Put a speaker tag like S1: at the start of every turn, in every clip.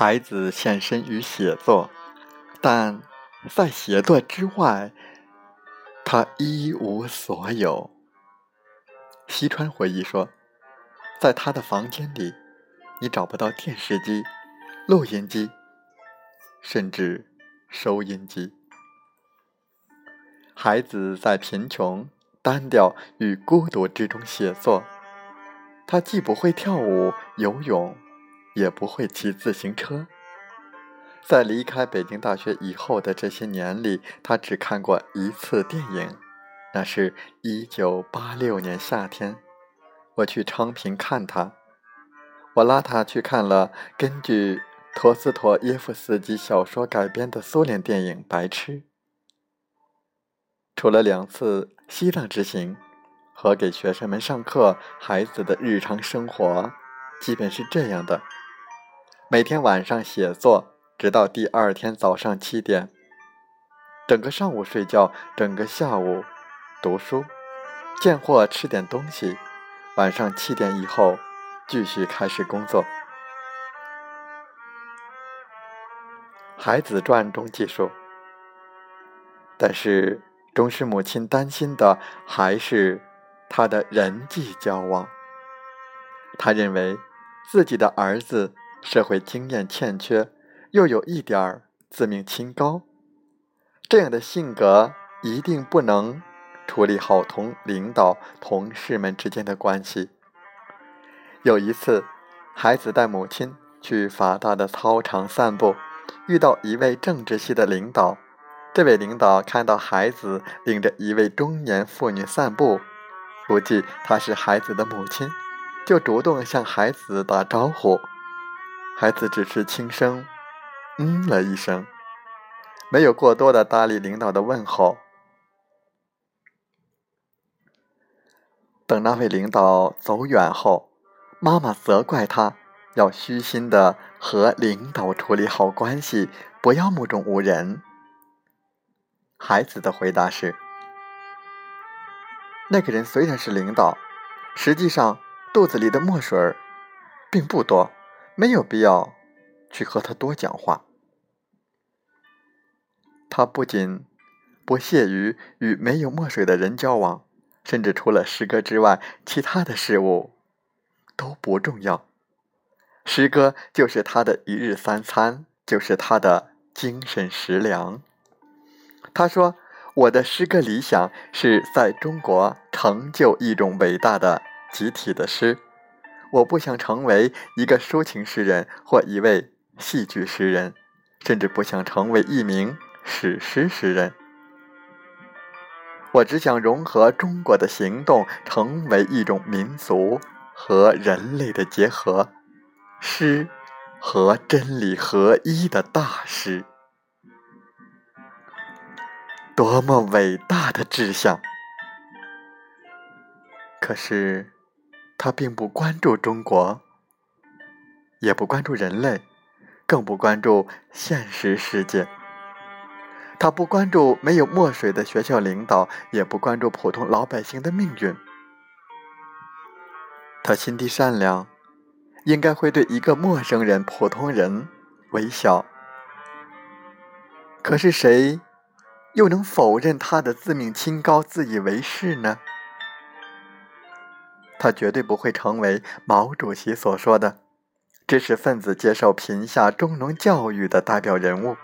S1: 孩子献身于写作，但在写作之外，他一无所有。西川回忆说，在他的房间里，你找不到电视机、录音机，甚至收音机。孩子在贫穷、单调与孤独之中写作，他既不会跳舞、游泳。也不会骑自行车。在离开北京大学以后的这些年里，他只看过一次电影，那是一九八六年夏天，我去昌平看他。我拉他去看了根据陀思妥耶夫斯基小说改编的苏联电影《白痴》。除了两次西藏之行和给学生们上课，孩子的日常生活基本是这样的。每天晚上写作，直到第二天早上七点。整个上午睡觉，整个下午读书，见货吃点东西。晚上七点以后，继续开始工作。孩子传中记述，但是终是母亲担心的还是他的人际交往。他认为自己的儿子。社会经验欠缺，又有一点儿自命清高，这样的性格一定不能处理好同领导、同事们之间的关系。有一次，孩子带母亲去法大的操场散步，遇到一位政治系的领导。这位领导看到孩子领着一位中年妇女散步，估计她是孩子的母亲，就主动向孩子打招呼。孩子只是轻声“嗯”了一声，没有过多的搭理领导的问候。等那位领导走远后，妈妈责怪他要虚心的和领导处理好关系，不要目中无人。孩子的回答是：“那个人虽然是领导，实际上肚子里的墨水并不多。”没有必要去和他多讲话。他不仅不屑于与没有墨水的人交往，甚至除了诗歌之外，其他的事物都不重要。诗歌就是他的一日三餐，就是他的精神食粮。他说：“我的诗歌理想是在中国成就一种伟大的集体的诗。”我不想成为一个抒情诗人或一位戏剧诗人，甚至不想成为一名史诗诗人。我只想融合中国的行动，成为一种民族和人类的结合，诗和真理合一的大师。多么伟大的志向！可是。他并不关注中国，也不关注人类，更不关注现实世界。他不关注没有墨水的学校领导，也不关注普通老百姓的命运。他心地善良，应该会对一个陌生人、普通人微笑。可是谁又能否认他的自命清高、自以为是呢？他绝对不会成为毛主席所说的知识分子接受贫下中农教育的代表人物。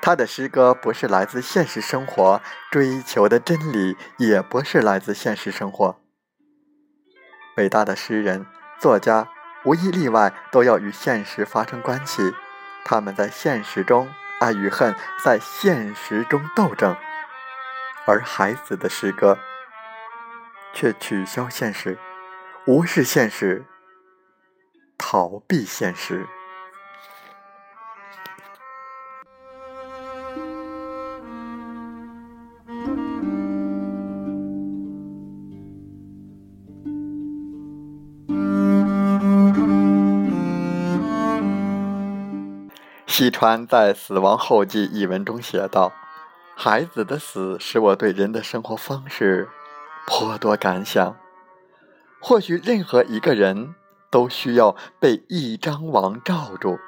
S1: 他的诗歌不是来自现实生活追求的真理，也不是来自现实生活。伟大的诗人、作家，无一例外都要与现实发生关系。他们在现实中爱与恨，在现实中斗争。而孩子的诗歌却取消现实，无视现实，逃避现实。西川在《死亡后记》一文中写道：“孩子的死使我对人的生活方式颇多感想。或许任何一个人都需要被一张网罩住，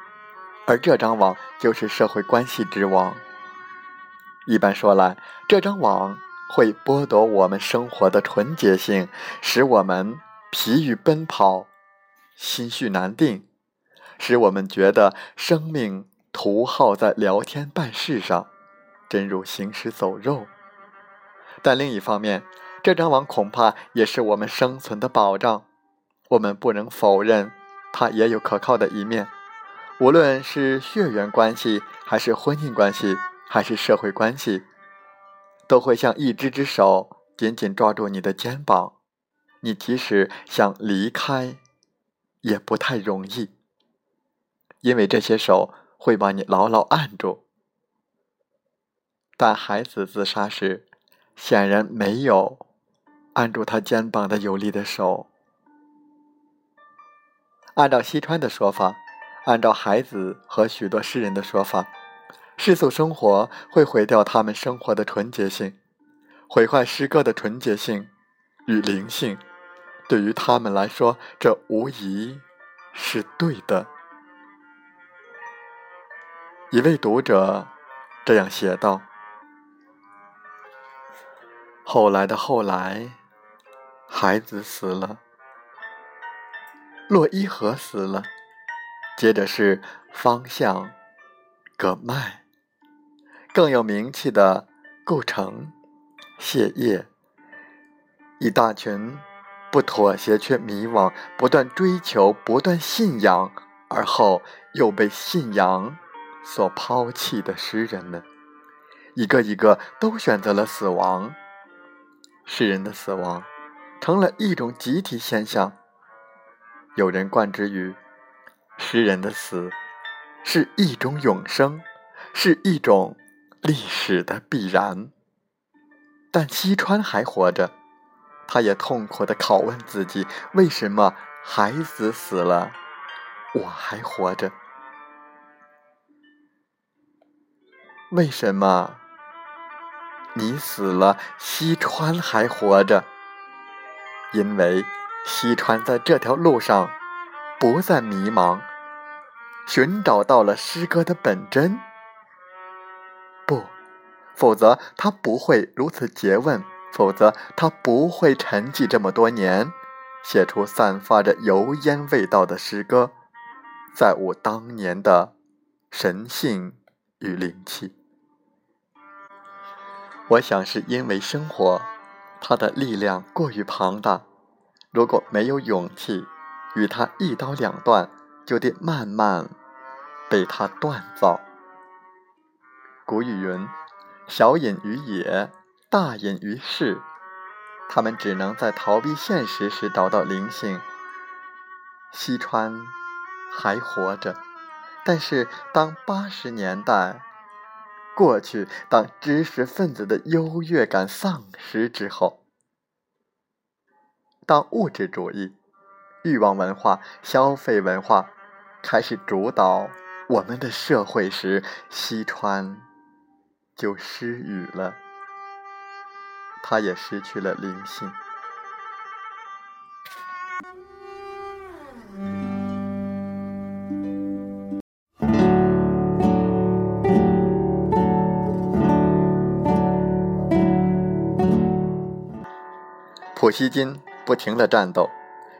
S1: 而这张网就是社会关系之网。一般说来，这张网会剥夺我们生活的纯洁性，使我们疲于奔跑，心绪难定，使我们觉得生命。”徒耗在聊天办事上，真如行尸走肉。但另一方面，这张网恐怕也是我们生存的保障。我们不能否认，它也有可靠的一面。无论是血缘关系，还是婚姻关系，还是社会关系，都会像一只只手紧紧抓住你的肩膀。你即使想离开，也不太容易，因为这些手。会把你牢牢按住，但孩子自杀时，显然没有按住他肩膀的有力的手。按照西川的说法，按照孩子和许多诗人的说法，世俗生活会毁掉他们生活的纯洁性，毁坏诗歌的纯洁性与灵性。对于他们来说，这无疑是对的。一位读者这样写道：“后来的后来，孩子死了，洛伊河死了，接着是方向、葛麦，更有名气的顾城、谢烨，一大群不妥协却迷惘、不断追求、不断信仰，而后又被信仰。”所抛弃的诗人们，一个一个都选择了死亡。诗人的死亡成了一种集体现象。有人冠之于诗人的死是一种永生，是一种历史的必然。但西川还活着，他也痛苦地拷问自己：为什么孩子死了，我还活着？为什么你死了，西川还活着？因为西川在这条路上不再迷茫，寻找到了诗歌的本真。不，否则他不会如此诘问，否则他不会沉寂这么多年，写出散发着油烟味道的诗歌，再无当年的神性与灵气。我想是因为生活，他的力量过于庞大。如果没有勇气与他一刀两断，就得慢慢被他锻造。古语云：“小隐于野，大隐于市。”他们只能在逃避现实时找到灵性。西川还活着，但是当八十年代。过去，当知识分子的优越感丧失之后，当物质主义、欲望文化、消费文化开始主导我们的社会时，西川就失语了，他也失去了灵性。普希金不停的战斗，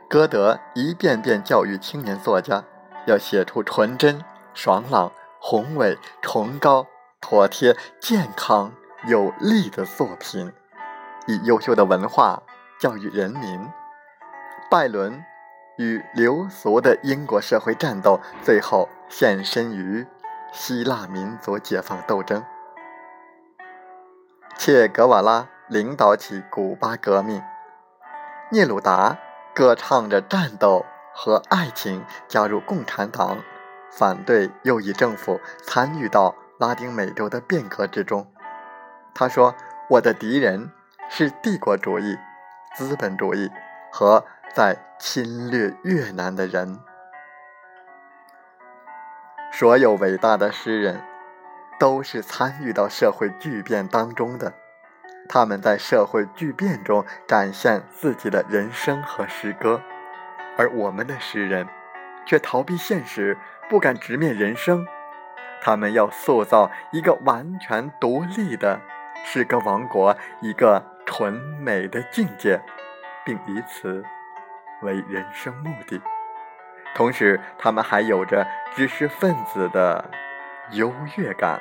S1: 歌德一遍遍教育青年作家，要写出纯真、爽朗、宏伟、崇高、妥帖、健康、有力的作品，以优秀的文化教育人民。拜伦与流俗的英国社会战斗，最后献身于希腊民族解放斗争。切格瓦拉领导起古巴革命，聂鲁达歌唱着战斗和爱情，加入共产党，反对右翼政府，参与到拉丁美洲的变革之中。他说：“我的敌人是帝国主义、资本主义和。”在侵略越南的人，所有伟大的诗人都是参与到社会巨变当中的。他们在社会巨变中展现自己的人生和诗歌，而我们的诗人却逃避现实，不敢直面人生。他们要塑造一个完全独立的诗歌王国，一个纯美的境界，并以此。为人生目的，同时他们还有着知识分子的优越感。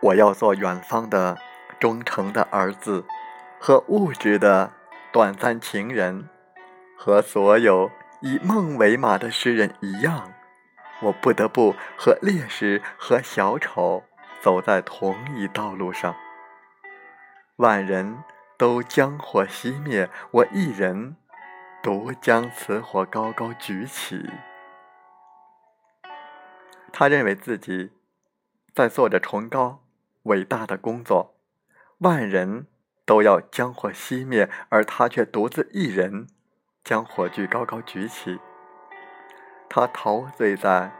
S1: 我要做远方的忠诚的儿子，和物质的短暂情人，和所有以梦为马的诗人一样，我不得不和烈士和小丑。走在同一道路上，万人都将火熄灭，我一人独将此火高高举起。他认为自己在做着崇高伟大的工作，万人都要将火熄灭，而他却独自一人将火炬高高举起。他陶醉在。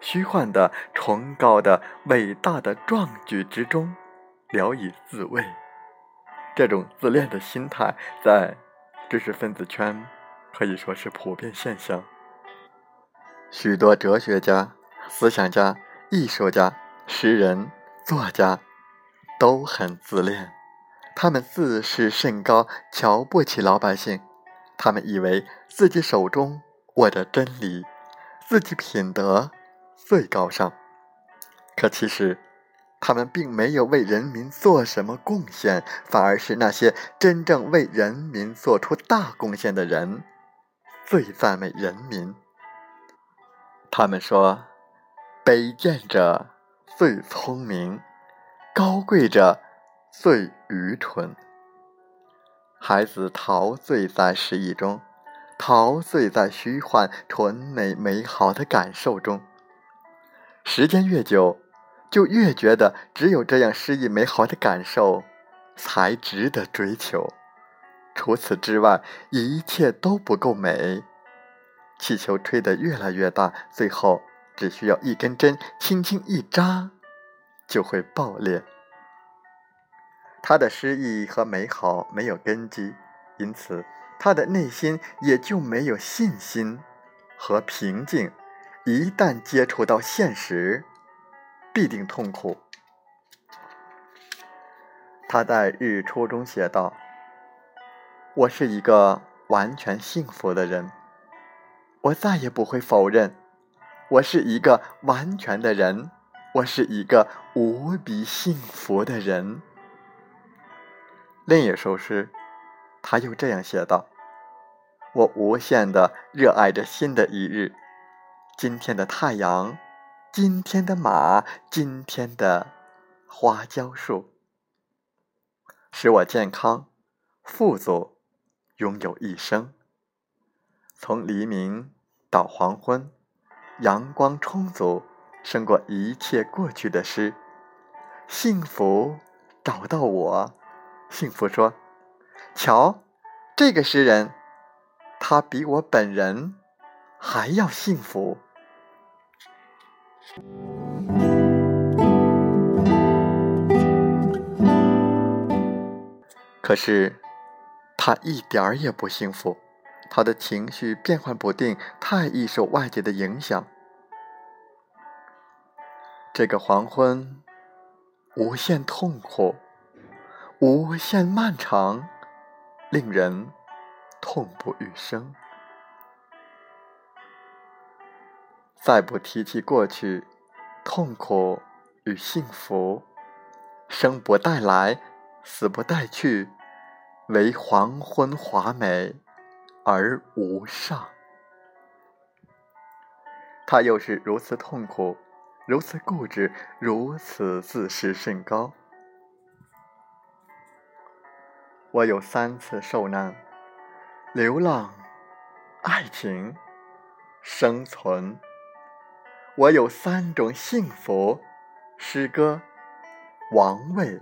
S1: 虚幻的、崇高的、伟大的壮举之中，聊以自慰。这种自恋的心态，在知识分子圈可以说是普遍现象。许多哲学家、思想家、艺术家、诗人、作家都很自恋。他们自视甚高，瞧不起老百姓。他们以为自己手中握着真理，自己品德。最高尚，可其实，他们并没有为人民做什么贡献，反而是那些真正为人民做出大贡献的人最赞美人民。他们说：“卑贱者最聪明，高贵者最愚蠢。”孩子陶醉在诗意中，陶醉在虚幻、纯美、美好的感受中。时间越久，就越觉得只有这样诗意美好的感受，才值得追求。除此之外，一切都不够美。气球吹得越来越大，最后只需要一根针轻轻一扎，就会爆裂。他的诗意和美好没有根基，因此他的内心也就没有信心和平静。一旦接触到现实，必定痛苦。他在日出中写道：“我是一个完全幸福的人，我再也不会否认，我是一个完全的人，我是一个无比幸福的人。”另一首诗，他又这样写道：“我无限的热爱着新的一日。”今天的太阳，今天的马，今天的花椒树，使我健康、富足，拥有一生。从黎明到黄昏，阳光充足，胜过一切过去的诗。幸福找到我，幸福说：“瞧，这个诗人，他比我本人还要幸福。”可是，他一点儿也不幸福，他的情绪变幻不定，太易受外界的影响。这个黄昏，无限痛苦，无限漫长，令人痛不欲生。再不提起过去，痛苦与幸福，生不带来，死不带去，唯黄昏华美而无上。他又是如此痛苦，如此固执，如此自视甚高。我有三次受难：流浪、爱情、生存。我有三种幸福：诗歌、王位、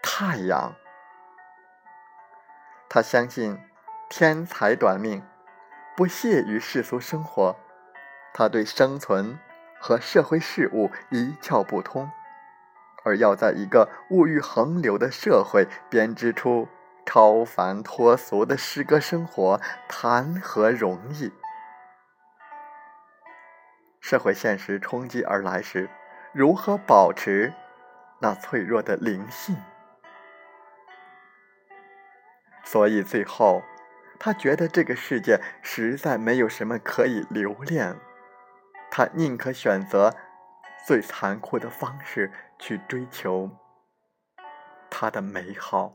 S1: 太阳。他相信天才短命，不屑于世俗生活。他对生存和社会事务一窍不通，而要在一个物欲横流的社会编织出超凡脱俗的诗歌生活，谈何容易？社会现实冲击而来时，如何保持那脆弱的灵性？所以最后，他觉得这个世界实在没有什么可以留恋，他宁可选择最残酷的方式去追求他的美好。